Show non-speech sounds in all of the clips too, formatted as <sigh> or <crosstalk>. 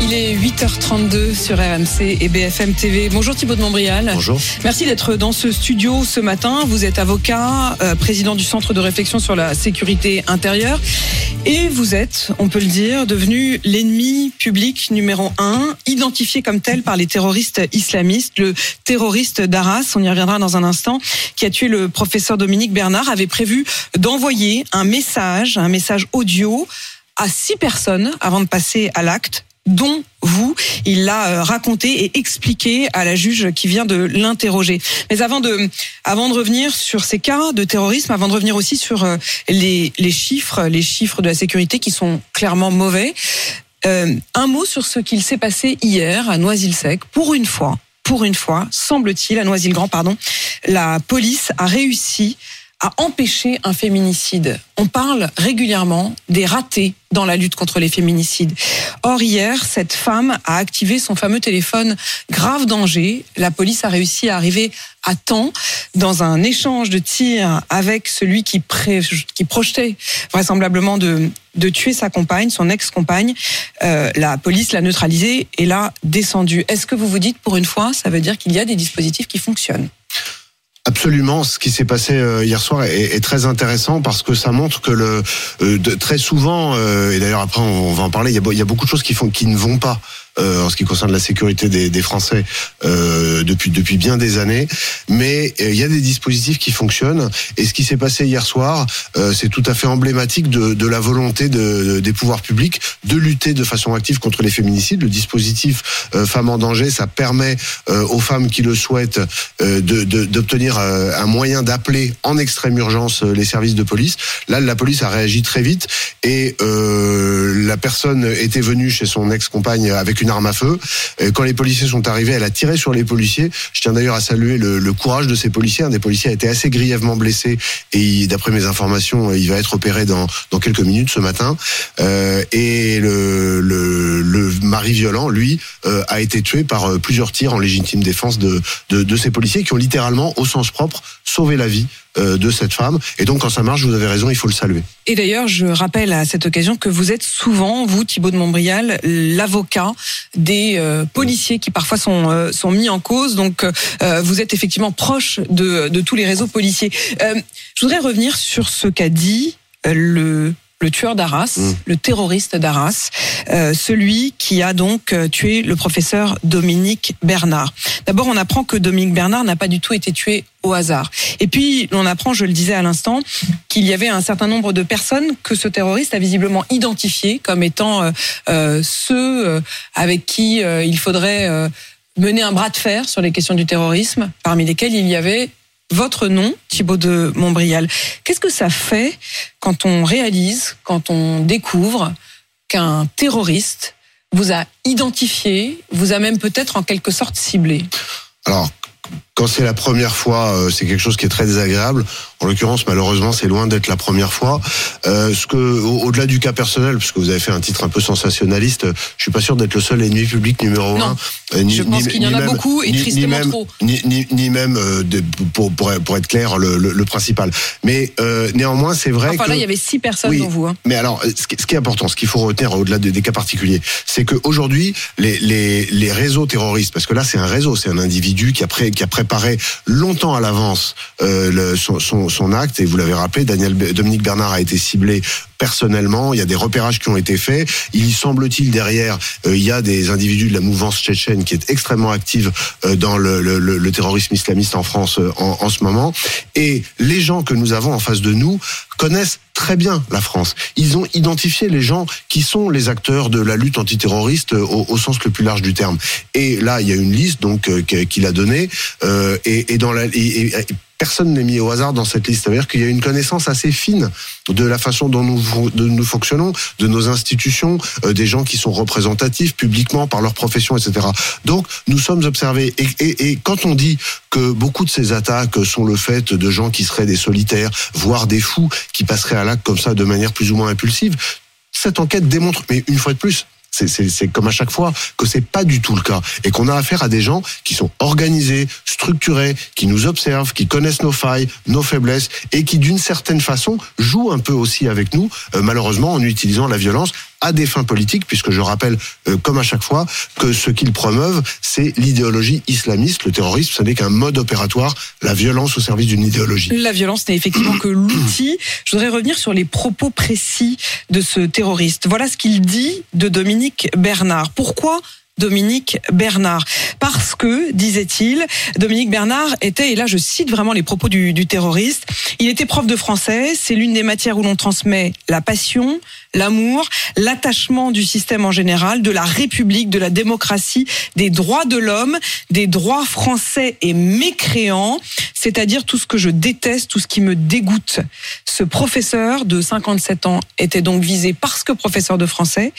Il est 8h32 sur RMC et BFM TV. Bonjour Thibaut de Montbrial. Bonjour. Merci d'être dans ce studio ce matin. Vous êtes avocat, euh, président du Centre de réflexion sur la sécurité intérieure. Et vous êtes, on peut le dire, devenu l'ennemi public numéro un, identifié comme tel par les terroristes islamistes. Le terroriste d'Arras, on y reviendra dans un instant, qui a tué le professeur Dominique Bernard, avait prévu d'envoyer un message, un message audio à six personnes avant de passer à l'acte dont vous. Il l'a euh, raconté et expliqué à la juge qui vient de l'interroger. Mais avant de, avant de revenir sur ces cas de terrorisme, avant de revenir aussi sur euh, les, les chiffres, les chiffres de la sécurité qui sont clairement mauvais, euh, un mot sur ce qu'il s'est passé hier à Noisy-le-Sec. Pour une fois, pour une fois, semble-t-il, à Noisy-le-Grand, pardon, la police a réussi à empêcher un féminicide. On parle régulièrement des ratés dans la lutte contre les féminicides. Or, hier, cette femme a activé son fameux téléphone grave danger. La police a réussi à arriver à temps dans un échange de tirs avec celui qui, projetait vraisemblablement de, de tuer sa compagne, son ex-compagne. Euh, la police l'a neutralisé et l'a descendu. Est-ce que vous vous dites, pour une fois, ça veut dire qu'il y a des dispositifs qui fonctionnent? Absolument, ce qui s'est passé euh, hier soir est, très intéressant parce que ça montre que le euh, très souvent euh, et d'ailleurs après on, va en parler, il y, a, y a beaucoup de choses qui font qui ne vont pas en ce qui concerne la sécurité des, des Français euh, depuis depuis bien des années. Mais euh, il y a des dispositifs qui fonctionnent. Et ce qui s'est passé hier soir, euh, c'est tout à fait emblématique de, de la volonté de, des pouvoirs publics de lutter de façon active contre les féminicides. Le dispositif euh, Femmes en danger, ça permet euh, aux femmes qui le souhaitent d'obtenir de, un moyen d'appeler en extrême urgence les services de police. Là, la police a réagi très vite et la personne était venue chez son ex-compagne avec une arme à feu. Quand les policiers sont arrivés, elle a tiré sur les policiers. Je tiens d'ailleurs à saluer le, courage de ces policiers. Un des policiers a été assez grièvement blessé et d'après mes informations, il va être opéré dans, quelques minutes ce matin. Euh, et le, mari violent, lui, euh, a été tué par euh, plusieurs tirs en légitime défense de, ces policiers qui ont littéralement, au sens propre, sauvé la vie euh, de cette femme. Et donc, quand ça marche, vous avez raison, il faut le saluer. Et d'ailleurs, je rappelle à cette occasion que vous êtes souvent, vous, Thibault de Montbrial, l'avocat des euh, policiers qui parfois sont, euh, sont mis en cause. Donc, euh, vous êtes effectivement proche de, de tous les réseaux policiers. je voudrais revenir sur ce qu'a dit le le tueur d'Arras, mmh. le terroriste d'Arras, euh, celui qui a donc tué le professeur Dominique Bernard. D'abord, on apprend que Dominique Bernard n'a pas du tout été tué au hasard. Et puis, on apprend, je le disais à l'instant, qu'il y avait un certain nombre de personnes que ce terroriste a visiblement identifiées comme étant euh, euh, ceux avec qui il faudrait mener un bras de fer sur les questions du terrorisme, parmi lesquels il y avait votre nom, Thibaut de Montbrial. Qu'est-ce que ça fait quand on réalise, quand on découvre qu'un terroriste vous a identifié, vous a même peut-être en quelque sorte ciblé? Quand c'est la première fois, euh, c'est quelque chose qui est très désagréable. En l'occurrence, malheureusement, c'est loin d'être la première fois. Euh, ce que, au-delà du cas personnel, puisque vous avez fait un titre un peu sensationnaliste, je suis pas sûr d'être le seul ennemi public numéro non. un. Euh, ni, je pense qu'il y en a même, beaucoup et ni, tristement ni même, trop. Ni, ni, même, de, pour, pour, pour, être clair, le, le, le principal. Mais euh, néanmoins, c'est vrai enfin, que... là, il y avait six personnes oui, dont vous. Hein. Mais alors, ce qui, ce qui est important, ce qu'il faut retenir au-delà des, des, cas particuliers, c'est qu'aujourd'hui, les, les, les réseaux terroristes, parce que là, c'est un réseau, c'est un individu qui a, pré, qui a préparé longtemps à l'avance euh, son, son, son, acte. Et vous l'avez rappelé, Daniel Dominique Bernard a été ciblé personnellement. Il y a des repérages qui ont été faits. Il semble-t-il derrière, euh, il y a des individus de la mouvance tchétchène qui est extrêmement active euh, dans le, le, le, terrorisme islamiste en France euh, en, en, ce moment. Et les gens que nous avons en face de nous connaissent très bien la France. Ils ont identifié les gens qui sont les acteurs de la lutte antiterroriste au, au sens le plus large du terme. Et là, il y a une liste donc euh, qu'il a donnée euh, et, dans la personne n'est mis au hasard dans cette liste. C'est-à-dire qu'il y a une connaissance assez fine de la façon dont nous, fonctionnons, de nos institutions, euh, des gens qui sont représentatifs publiquement par leur profession, etc. Donc, nous sommes observés. Et, et- et quand on dit que beaucoup de ces attaques sont le fait de gens qui seraient des solitaires, voire des fous, qui passeraient à l'acte comme ça de manière plus ou moins impulsive, cette enquête démontre, mais une fois de plus, c'est- comme à chaque fois que c'est pas du tout le cas et qu'on a affaire à des gens qui sont organisés, structurés, qui nous observent, qui connaissent nos failles, nos faiblesses et qui d'une certaine façon jouent un peu aussi avec nous, euh, malheureusement en utilisant la violence à des fins politiques, puisque je rappelle, euh, comme à chaque fois, que ce qu'ils promeuvent, c'est l'idéologie islamiste. Le terrorisme, ce n'est qu'un mode opératoire, la violence au service d'une idéologie. La violence n'est effectivement que l'outil. Je voudrais revenir sur les propos précis de ce terroriste. Voilà ce qu'il dit de Dominique Bernard. Pourquoi Dominique Bernard. Parce que, disait-il, Dominique Bernard était, et là je cite vraiment les propos du, terroriste, il était prof de français, c'est l'une des matières où l'on transmet la passion, l'amour, l'attachement du système en général, de la République, de la démocratie, des droits de l'homme, des droits français et mécréants, c'est-à-dire tout ce que je déteste, tout ce qui me dégoûte. Ce professeur de 57 ans était donc visé parce que professeur de français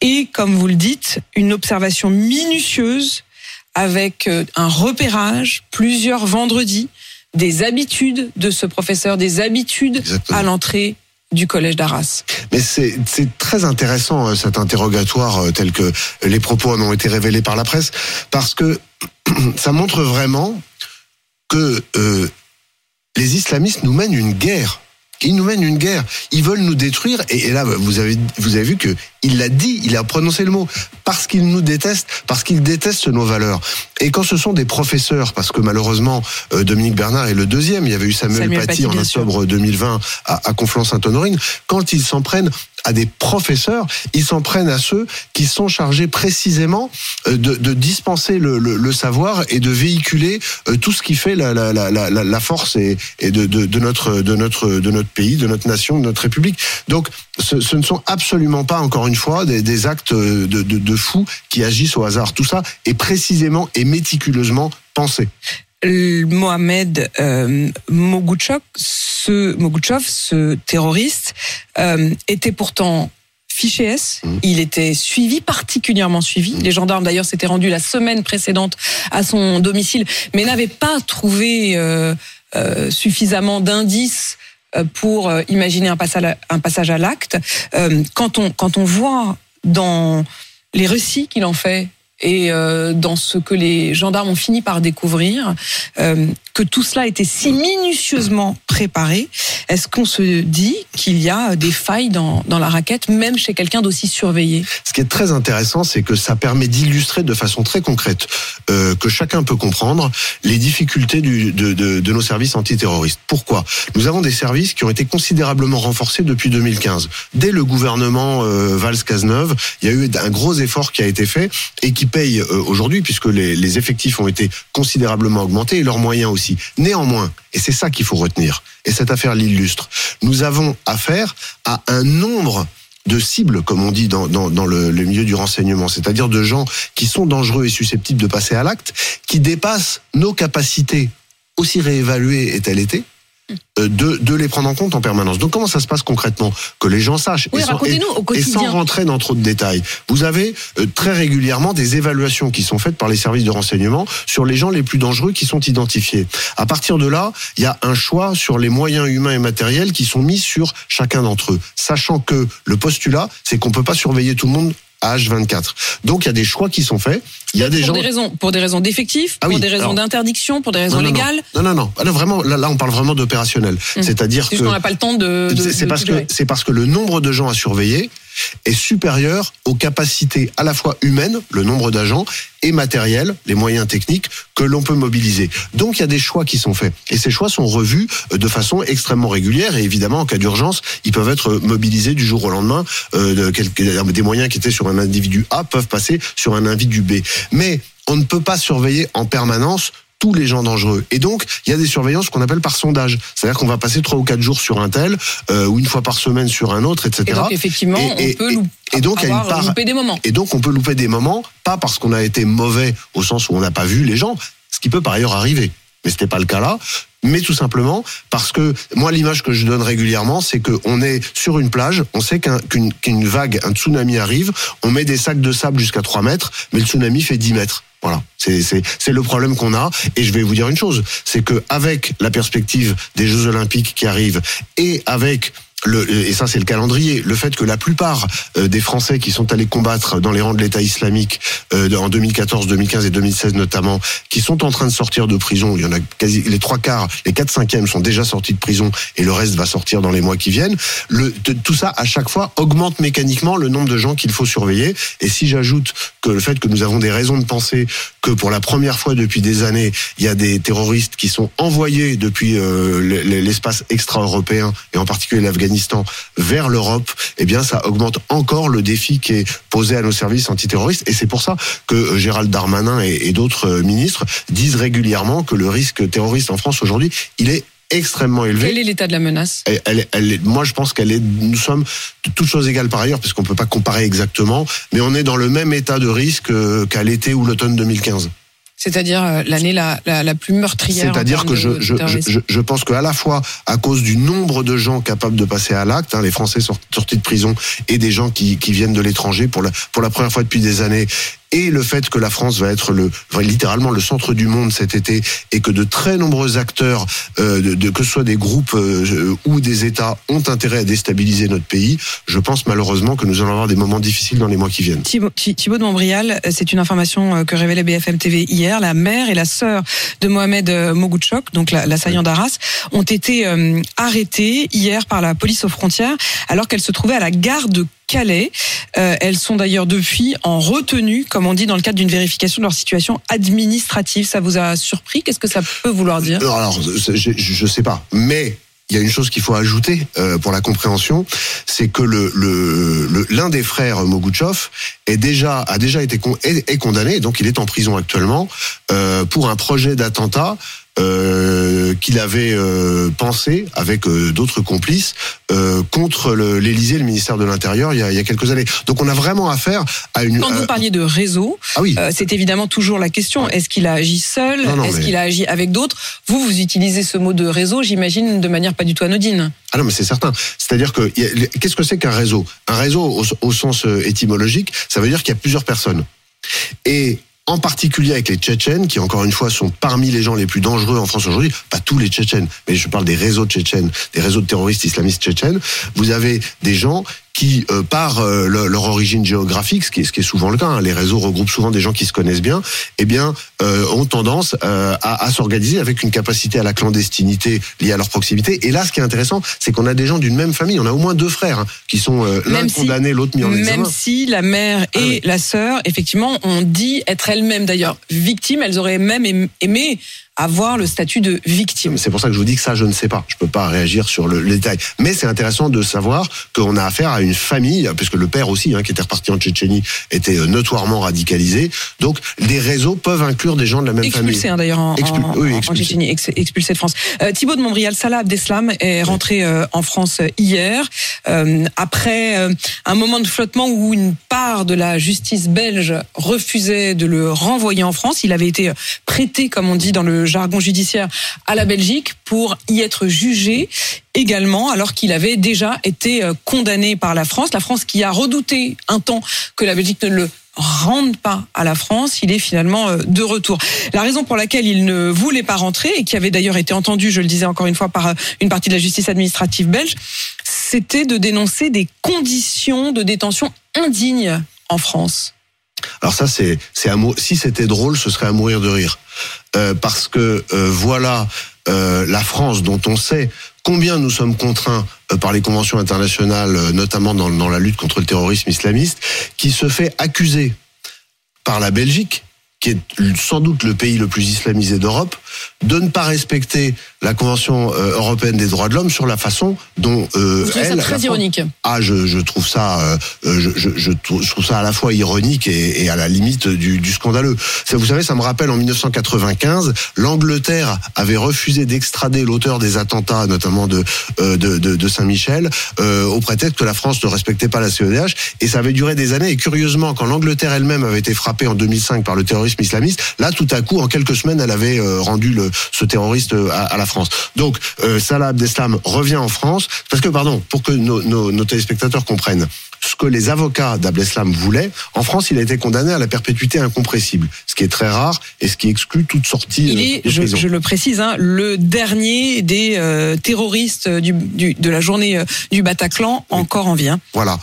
et, comme vous le dites, une observation minutieuse avec euh, un repérage plusieurs vendredis des habitudes de ce professeur, des habitudes Exactement. à l'entrée du collège d'Arras. Mais c'est c'est très intéressant euh, cet interrogatoire euh, tel que les propos en ont été révélés par la presse parce que <clears throat> ça montre vraiment que euh, les islamistes nous mènent une guerre. Ils nous mènent une guerre. Ils veulent nous détruire. Et, et là, vous avez, vous avez vu que il l'a dit, il a prononcé le mot. Parce qu'ils nous détestent, parce qu'ils détestent nos valeurs. Et quand ce sont des professeurs, parce que malheureusement, euh, Dominique Bernard est le deuxième, il y avait eu Samuel, Samuel Paty, Paty, en octobre 2020 à, à Conflans-Sainte-Honorine, quand ils s'en prennent à des professeurs, ils s'en prennent à ceux qui sont chargés précisément euh, de, dispenser le, savoir et de véhiculer euh, tout ce qui fait la, force et, de, notre de notre de notre pays, de notre nation, de notre république. Donc, ce, ne sont absolument pas encore une fois des, actes de, de, de fous qui agissent au hasard. Tout ça est précisément et méticuleusement pensé. Mohamed euh, Mogouchok, ce Mogouchov, ce terroriste, euh, était pourtant fiché S. Mhm. Il était suivi, particulièrement suivi. Les gendarmes d'ailleurs s'étaient rendus la semaine précédente à son domicile, mais n'avaient pas trouvé euh, euh, suffisamment d'indices euh, pour euh, imaginer un passage à, un passage à l'acte. Euh, quand on quand on voit dans les récits qu'il en fait et euh, dans ce que les gendarmes ont fini par découvrir, euh, que tout cela était si minutieusement préparé, est-ce qu'on se dit qu'il y a des failles dans, dans la raquette, même chez quelqu'un d'aussi surveillé? Ce qui est très intéressant, c'est que ça permet d'illustrer de façon très concrète, euh, que chacun peut comprendre, les difficultés du, de, de, de nos services antiterroristes. Pourquoi? Nous avons des services qui ont été considérablement renforcés depuis 2015. Dès le gouvernement euh, Valls-Cazeneuve, il y a eu un gros effort qui a été fait et qui paye euh, aujourd'hui, puisque les, effectifs ont été considérablement augmentés et leurs moyens aussi. Néanmoins, et c'est ça qu'il faut retenir, et cette affaire l'illustre, nous avons affaire à un nombre de cibles, comme on dit dans, dans, le, milieu du renseignement, c'est-à-dire de gens qui sont dangereux et susceptibles de passer à l'acte, qui dépassent nos capacités, aussi réévaluées est-elle été, de, de les prendre en compte en permanence. Donc comment ça se passe concrètement Que les gens sachent. Oui, et sans, et, racontez-nous au et sans rentrer dans trop de détails. Vous avez euh, très régulièrement des évaluations qui sont faites par les services de renseignement sur les gens les plus dangereux qui sont identifiés. À partir de là, il y a un choix sur les moyens humains et matériels qui sont mis sur chacun d'entre eux, sachant que le postulat, c'est qu'on peut pas surveiller tout le monde H24. Donc il y a des choix qui sont faits. Il y a des pour gens des raisons, pour des raisons d'effectifs, Ah pour des raisons alors- d'interdiction, pour des raisons non, non, légales. Non, non, non. Ah vraiment, là, là, on parle vraiment d'opérationnel. Hum. C'est-à-dire C'est que qu'on n'a pas le temps de. de- c'est de parce que c'est parce que le nombre de gens à surveiller est supérieur aux capacités à la fois humaines, le nombre d'agents, et matériels, les moyens techniques que l'on peut mobiliser. Donc il y a des choix qui sont faits et ces choix sont revus euh, de façon extrêmement régulière et évidemment en cas d'urgence, ils peuvent être mobilisés du jour au lendemain. Euh, quelques- des moyens qui étaient sur un individu A peuvent passer sur un individu B. Mais on ne peut pas surveiller en permanence tous les gens dangereux. Et donc, il y a des surveillances qu'on appelle par sondage. C'est-à-dire qu'on va passer trois ou quatre jours sur un tel, euh, ou une fois par semaine sur un autre, etc. Et donc, effectivement, Et- on peut et- loup- et donc, il y a une part- loupé des moments. Et donc, on peut louper des moments, pas parce qu'on a été mauvais au sens où on n'a pas vu les gens, ce qui peut par ailleurs arriver. Mais c'était pas le cas là. Mais tout simplement parce que moi, l'image que je donne régulièrement, c'est qu'on est sur une plage, on sait qu'un- qu'une qu'une vague, un tsunami arrive, on met des sacs de sable jusqu'à 3 mètres, mais le tsunami fait 10 mètres. Voilà, c'est le problème qu'on a. Et je vais vous dire une chose, c'est que avec la perspective des Jeux Olympiques qui arrivent et avec le, et ça c'est le calendrier, le fait que la plupart euh, des Français qui sont allés combattre dans les rangs de l'État islamique euh, en 2014, 2015 et 2016 notamment, qui sont en train de sortir de prison, il y en a quasi les trois quarts, les quatre cinquièmes sont déjà sortis de prison et le reste va sortir dans les mois qui viennent. Le, tout ça à chaque fois augmente mécaniquement le nombre de gens qu'il faut surveiller. Et si j'ajoute que le fait que nous avons des raisons de penser que pour la première fois depuis des années, il y a des terroristes qui sont envoyés depuis euh, l'espace extra-européen et en particulier l'Afghanistan vers l'Europe, eh bien ça augmente encore le défi qui est posé à nos services antiterroristes. Et c'est pour ça que euh, Gérald Darmanin et, et d'autres euh, ministres disent régulièrement que le risque terroriste en France aujourd'hui, il est extrêmement élevé. Quel est l'état de la menace? Elle, elle, elle est- moi, je pense qu'elle est. Nous sommes toutes choses égales par ailleurs, parce qu'on peut pas comparer exactement, mais on est dans le même état de risque euh, qu'à l'été ou l'automne 2015. C'est-à-dire euh, l'année la, la, la plus meurtrière. C'est-à-dire que je, de- je, je, je, pense qu'à la fois à cause du nombre de gens capables de passer à l'acte, hein, les Français sort- sortis de prison et des gens qui, qui viennent de l'étranger pour la, pour la première fois depuis des années, et le fait que la France va être le, littéralement le centre du monde cet été, et que de très nombreux acteurs, euh, de, de- que ce soit des groupes euh, ou des États, ont intérêt à déstabiliser notre pays, je pense malheureusement que nous allons avoir des moments difficiles dans les mois qui viennent. Thibaut, Thi- Thibaut de Montbrial, c'est une information euh, que révélait BFM TV hier. La mère et la sœur de Mohamed Mogoutchok, donc la- l'assaillant d'Arras, ont été euh, arrêtées hier par la police aux frontières alors qu'elles se trouvaient à la gare de Calais. Euh, elles sont d'ailleurs depuis en retenue, comme on dit, dans le cadre d'une vérification de leur situation administrative. Ça vous a surpris? Qu'est-ce que ça peut vouloir dire? Non, alors, je, je sais pas, mais il y a une chose qu'il faut ajouter euh, pour la compréhension, c'est que l'un des frères Mogouchov est déjà a déjà été condamné, donc il est en prison actuellement euh, pour un projet d'attentat. Euh, qu'il avait euh, pensé avec euh, d'autres complices contre le- l'Élysée, le ministère de l'Intérieur, il y, a, il y a quelques années. Donc on a vraiment affaire à une. Quand vous parliez de réseau, ah oui. C'est évidemment toujours la question. Est-ce qu'il a agi seul? Est-ce mais- qu'il a agi avec d'autres? Vous, vous utilisez ce mot de réseau, j'imagine, de manière pas du tout anodine. Ah non, mais c'est certain. C'est-à-dire que qu'est-ce que c'est qu'un réseau? Un réseau, au, au sens étymologique, ça veut dire qu'il y a plusieurs personnes. Et en particulier avec les Tchétchènes, qui encore une fois sont parmi les gens les plus dangereux en France aujourd'hui, pas tous les Tchétchènes, mais je parle des réseaux tchétchènes, des réseaux de terroristes islamistes tchétchènes, vous avez des gens qui, euh, par euh, le- leur origine géographique, ce qui est, ce qui est souvent le cas, hein, les réseaux regroupent souvent des gens qui se connaissent bien, eh bien, euh, ont tendance euh, à, à s'organiser avec une capacité à la clandestinité liée à leur proximité. Et là, ce qui est intéressant, c'est qu'on a des gens d'une même famille. On a au moins deux frères hein, qui sont l'un Même si- condamné, l'autre mis en Même examen. si la mère et Ah oui. la sœur, effectivement, ont dit être elles-mêmes d'ailleurs victimes, elles auraient même aim- aimé avoir le statut de victime. C'est pour ça que je vous dis que ça, je ne sais pas. Je peux pas réagir sur le, le détail. Mais c'est intéressant de savoir qu'on a affaire à une famille, puisque le père aussi, hein, qui était reparti en Tchétchénie, était euh, notoirement radicalisé. Donc, des réseaux peuvent inclure des gens de la même Expulsé famille. hein, d'ailleurs en, Expul- en- oui, en expulsé. Tchétchénie, ex- expulsé de France. Euh, Thibaut de Montbrial, Salah Abdeslam est rentré euh, en France hier euh, après euh, un moment de flottement où une part de la justice belge refusait de le renvoyer en France. Il avait été prêté, comme on dit dans le jargon judiciaire, à la Belgique pour y être jugé également, alors qu'il avait déjà été euh, condamné par la France. La France qui a redouté un temps que la Belgique ne le rende pas à la France, il est finalement euh, de retour. La raison pour laquelle il ne voulait pas rentrer et qui avait d'ailleurs été entendu, je le disais encore une fois, par euh, une partie de la justice administrative belge, c'était de dénoncer des conditions de détention indignes en France. Alors ça, c'est si c'était drôle, ce serait à mourir de rire, parce que voilà la France dont on sait combien nous sommes contraints euh, par les conventions internationales, euh, notamment dans, dans la lutte contre le terrorisme islamiste, qui se fait accuser par la Belgique qui est sans doute le pays le plus islamisé d'Europe, de ne pas respecter la Convention euh, européenne des droits de l'homme sur la façon dont euh, Vous trouvez ça elle, très ironique. ah, je, je trouve ça, euh, euh, je, je, je trou- je trouve ça à la fois ironique et, et à la limite du, du scandaleux. Ça, vous savez, ça me rappelle en 1995, l'Angleterre avait refusé d'extrader l'auteur des attentats, notamment de euh, de, de, de Saint-Michel, au prétexte que la France ne respectait pas la CEDH, et ça avait duré des années. Et curieusement, quand l'Angleterre elle-même avait été frappée en 2005 par le terrorisme islamiste, là, tout à coup, en quelques semaines, elle avait euh, rendu ce terroriste euh, à, la France. Donc, euh, Salah Abdeslam revient en France, parce que, pardon, pour que nos téléspectateurs comprennent, ce que les avocats d'Abdeslam voulaient, en France, il a été condamné à la perpétuité incompressible, ce qui est très rare et ce qui exclut toute sortie Il euh, est, de je, le précise, hein, le dernier des euh, terroristes du, du- de la journée euh, du Bataclan encore en vie. hein. Voilà.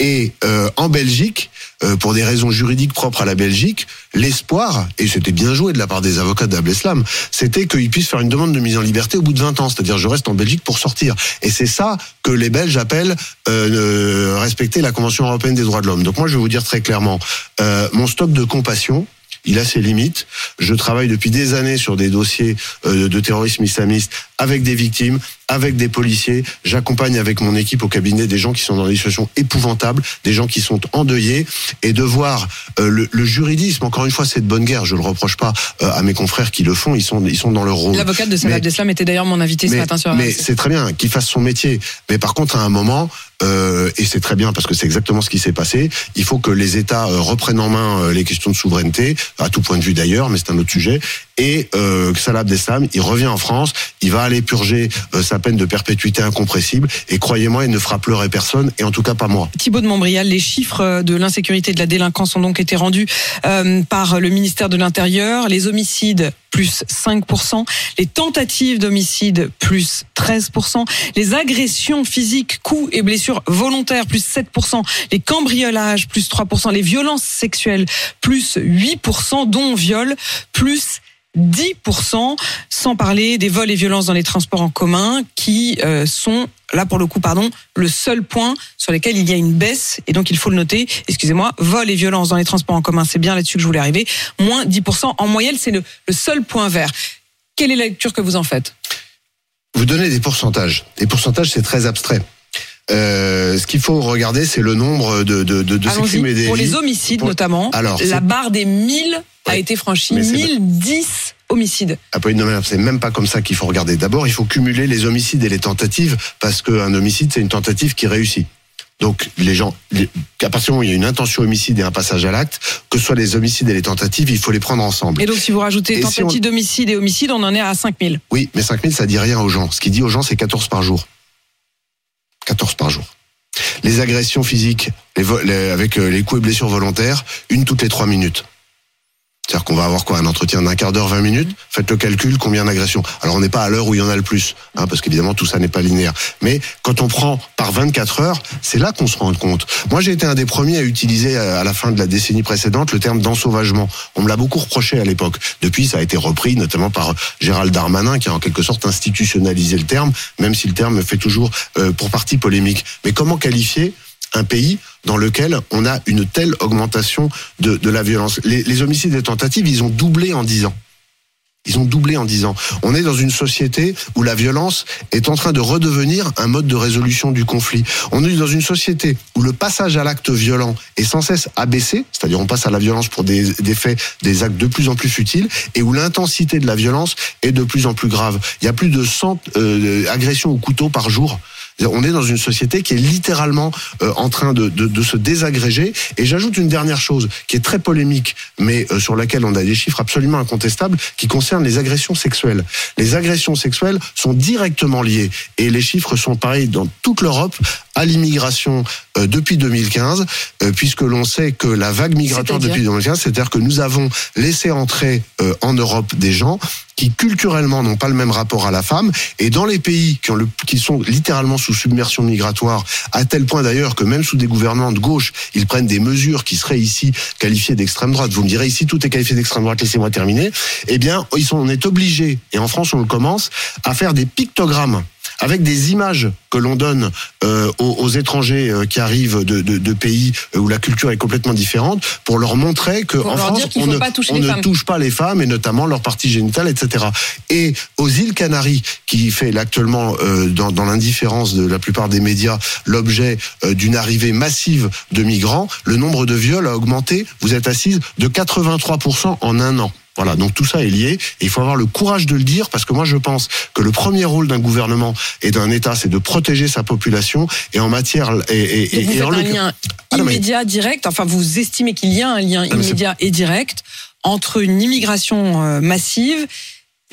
Et euh, en Belgique, euh, pour des raisons juridiques propres à la Belgique, l'espoir, et c'était bien joué de la part des avocats d'Abdeslam, c'était qu'il puisse faire une demande de mise en liberté au bout de 20 ans, c'est-à-dire je reste en Belgique pour sortir. Et c'est ça que les Belges appellent euh, euh, la Convention européenne des droits de l'homme. Donc moi je vais vous dire très clairement, euh, mon stock de compassion, il a ses limites. Je travaille depuis des années sur des dossiers euh, de terrorisme islamiste avec des victimes, avec des policiers. J'accompagne avec mon équipe au cabinet des gens qui sont dans des situations épouvantables, des gens qui sont endeuillés, et de voir euh, le, le juridisme. Encore une fois, c'est de bonne guerre. Je le reproche pas euh, à mes confrères qui le font. Ils sont, ils sont dans leur rôle. L'avocate de Salah Abdeslam était d'ailleurs mon invité ce matin sur mais c'est très bien qu'il fasse son métier. Mais par contre, à un moment, euh, et c'est très bien parce que c'est exactement ce qui s'est passé, il faut que les États reprennent en main les questions de souveraineté, à tout point de vue d'ailleurs, mais c'est un autre sujet. Et euh, Salah Abdeslam, il revient en France, il va aller purger euh, sa peine de perpétuité incompressible. Et croyez-moi, il ne fera pleurer personne, et en tout cas pas moi. Thibaut de Montbrial, les chiffres de l'insécurité et de la délinquance ont donc été rendus euh, par le ministère de l'Intérieur. Les homicides plus 5%, les tentatives d'homicide plus 13%, les agressions physiques, coups et blessures volontaires plus 7%, les cambriolages plus 3%, les violences sexuelles plus 8%, dont viol plus 10%, sans parler des vols et violences dans les transports en commun qui euh, sont, là pour le coup, pardon, le seul point sur lequel il y a une baisse, et donc il faut le noter, excusez-moi, vols et violences dans les transports en commun, c'est bien là-dessus que je voulais arriver, moins 10%. En moyenne, c'est le, le seul point vert. Quelle est la lecture que vous en faites? Vous donnez des pourcentages. Les pourcentages, c'est très abstrait. Euh, ce qu'il faut regarder, c'est le nombre de, de, de, de ces. Pour les homicides Pour- notamment, Alors, la barre des 1000 a été franchie, Mais c'est- 1010 homicides. Apolline de Malherbe, c'est même pas comme ça qu'il faut regarder. D'abord, il faut cumuler les homicides et les tentatives, parce qu'un homicide, c'est une tentative qui réussit. Donc, les gens, à partir du moment où il y a une intention homicide et un passage à l'acte, que ce soit les homicides et les tentatives, il faut les prendre ensemble. Et donc si vous rajoutez Et si tentative on- d'homicide et homicide, on en est à 5000. Oui, mais 5000, ça dit rien aux gens. Ce qui dit aux gens, c'est 14 par jour. 14 par jour. Les agressions physiques, les- avec euh, les coups et blessures volontaires, une toutes les trois minutes. C'est-à-dire qu'on va avoir quoi Un entretien d'un quart d'heure, 20 minutes? Faites le calcul, combien d'agressions? Alors on n'est pas à l'heure où il y en a le plus, hein, parce qu'évidemment tout ça n'est pas linéaire. Mais quand on prend par 24 heures, c'est là qu'on se rend compte. Moi j'ai été un des premiers à utiliser euh, à la fin de la décennie précédente le terme d'ensauvagement. On me l'a beaucoup reproché à l'époque. Depuis ça a été repris notamment par Gérald Darmanin qui a en quelque sorte institutionnalisé le terme, même si le terme fait toujours euh, pour partie polémique. Mais comment qualifier un pays dans lequel on a une telle augmentation de, de la violence. Les, les homicides et tentatives, ils ont doublé en 10 ans. Ils ont doublé en 10 ans. On est dans une société où la violence est en train de redevenir un mode de résolution du conflit. On est dans une société où le passage à l'acte violent est sans cesse abaissé, c'est-à-dire on passe à la violence pour des, des faits, des actes de plus en plus futiles, et où l'intensité de la violence est de plus en plus grave. Il y a plus de 100 euh, agressions au couteau par jour. On est dans une société qui est littéralement euh, en train de, se désagréger. Et j'ajoute une dernière chose qui est très polémique, mais euh, sur laquelle on a des chiffres absolument incontestables, qui concerne les agressions sexuelles. Les agressions sexuelles sont directement liées, et les chiffres sont pareils dans toute l'Europe, à l'immigration euh, depuis 2015, euh, puisque l'on sait que la vague migratoire depuis 2015, c'est-à-dire que nous avons laissé entrer euh, en Europe des gens qui culturellement n'ont pas le même rapport à la femme. Et dans les pays qui ont le, qui sont littéralement sous submersion migratoire à tel point d'ailleurs que même sous des gouvernements de gauche ils prennent des mesures qui seraient ici qualifiées d'extrême droite. Vous me direz ici tout est qualifié d'extrême droite laissez-moi terminer. Eh bien ils sont on est obligé et en France on le commence à faire des pictogrammes avec des images que l'on donne euh, aux, aux étrangers euh, qui arrivent de, de, de pays où la culture est complètement différente, pour leur montrer que Pour en leur France, on, ne, on touche pas les femmes et notamment leurs parties génitales, etc. Et aux îles Canaries, qui fait actuellement euh, dans, dans l'indifférence de la plupart des médias l'objet euh, d'une arrivée massive de migrants, le nombre de viols a augmenté. Vous êtes assise de 83% en un an. Voilà, donc tout ça est lié et il faut avoir le courage de le dire parce que moi je pense que le premier rôle d'un gouvernement et d'un État c'est de protéger sa population et en matière et, vous en un lien Ah mais- immédiat, direct. Enfin, vous estimez qu'il y a un lien c'est- immédiat et direct entre une immigration euh, massive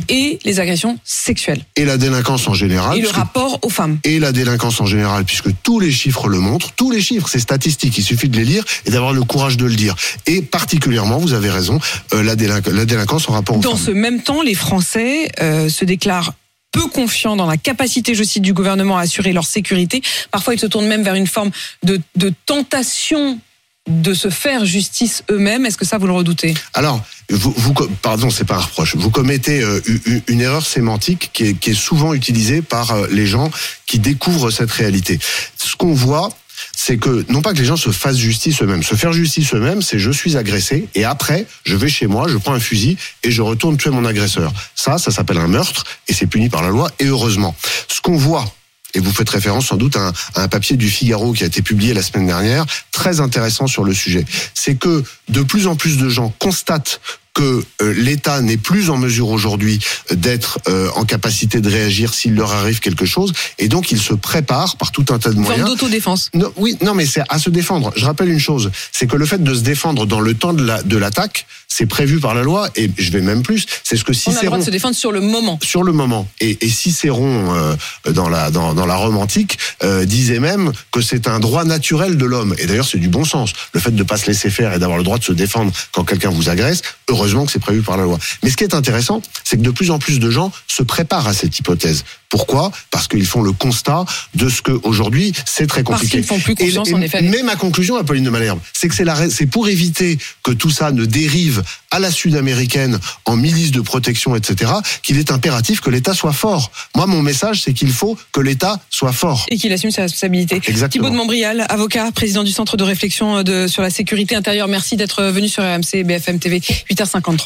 et les agressions sexuelles et la délinquance en général et le rapport aux femmes. et la délinquance en général, puisque tous les chiffres le montrent, tous les chiffres, c'est statistique, il suffit de les lire et d'avoir le courage de le dire. Et particulièrement, vous avez raison, euh, la, délinq- la délinquance en rapport aux Dans femmes. ce même temps, les Français euh, se déclarent peu confiants dans la capacité, je cite, du gouvernement à assurer leur sécurité. Parfois, ils se tournent même vers une forme de, de tentation de se faire justice eux-mêmes. Est-ce que ça, vous le redoutez? Alors, vous, pardon, c'est pas un reproche. Vous commettez euh, une erreur sémantique qui est, qui est souvent utilisée par euh, les gens qui découvrent cette réalité. Ce qu'on voit, c'est que non pas que les gens se fassent justice eux-mêmes. Se faire justice eux-mêmes, c'est je suis agressé et après, je vais chez moi, je prends un fusil et je retourne tuer mon agresseur. Ça, ça s'appelle un meurtre et c'est puni par la loi et heureusement. Ce qu'on voit et vous faites référence sans doute à un, à un papier du Figaro qui a été publié la semaine dernière, très intéressant sur le sujet. C'est que de plus en plus de gens constatent que euh, l'État n'est plus en mesure aujourd'hui d'être euh, en capacité de réagir s'il leur arrive quelque chose, et donc ils se préparent par tout un tas de Une forme moyens. d'autodéfense. Non, oui, non, mais c'est à se défendre. Je rappelle une chose, c'est que le fait de se défendre dans le temps de la de l'attaque, c'est prévu par la loi, et je vais même plus. C'est ce que On a le droit Cicéron de se défendre sur le moment. sur le moment. Et, et Cicéron, euh, dans, la, dans, dans la Rome antique, euh, disait même que c'est un droit naturel de l'homme. Et d'ailleurs, c'est du bon sens. Le fait de ne pas se laisser faire et d'avoir le droit de se défendre quand quelqu'un vous agresse, heureusement que c'est prévu par la loi. Mais ce qui est intéressant, c'est que de plus en plus de gens se préparent à cette hypothèse. Pourquoi? Parce qu'ils font le constat de ce qu'aujourd'hui, c'est très Parce compliqué. qu'ils font plus Et- confiance, et en effet. Mais ma conclusion, Apolline de Malherbe, c'est que c'est pour éviter que tout ça ne dérive à la sud-américaine en milice de protection, etc., qu'il est impératif que l'État soit fort. Moi, mon message, c'est qu'il faut que l'État soit fort. Et qu'il assume ses responsabilités. Exactement. Thibaut de Montbrial, avocat, président du Centre de réflexion de, sur la sécurité intérieure. Merci d'être venu sur RMC BFM TV 8h53.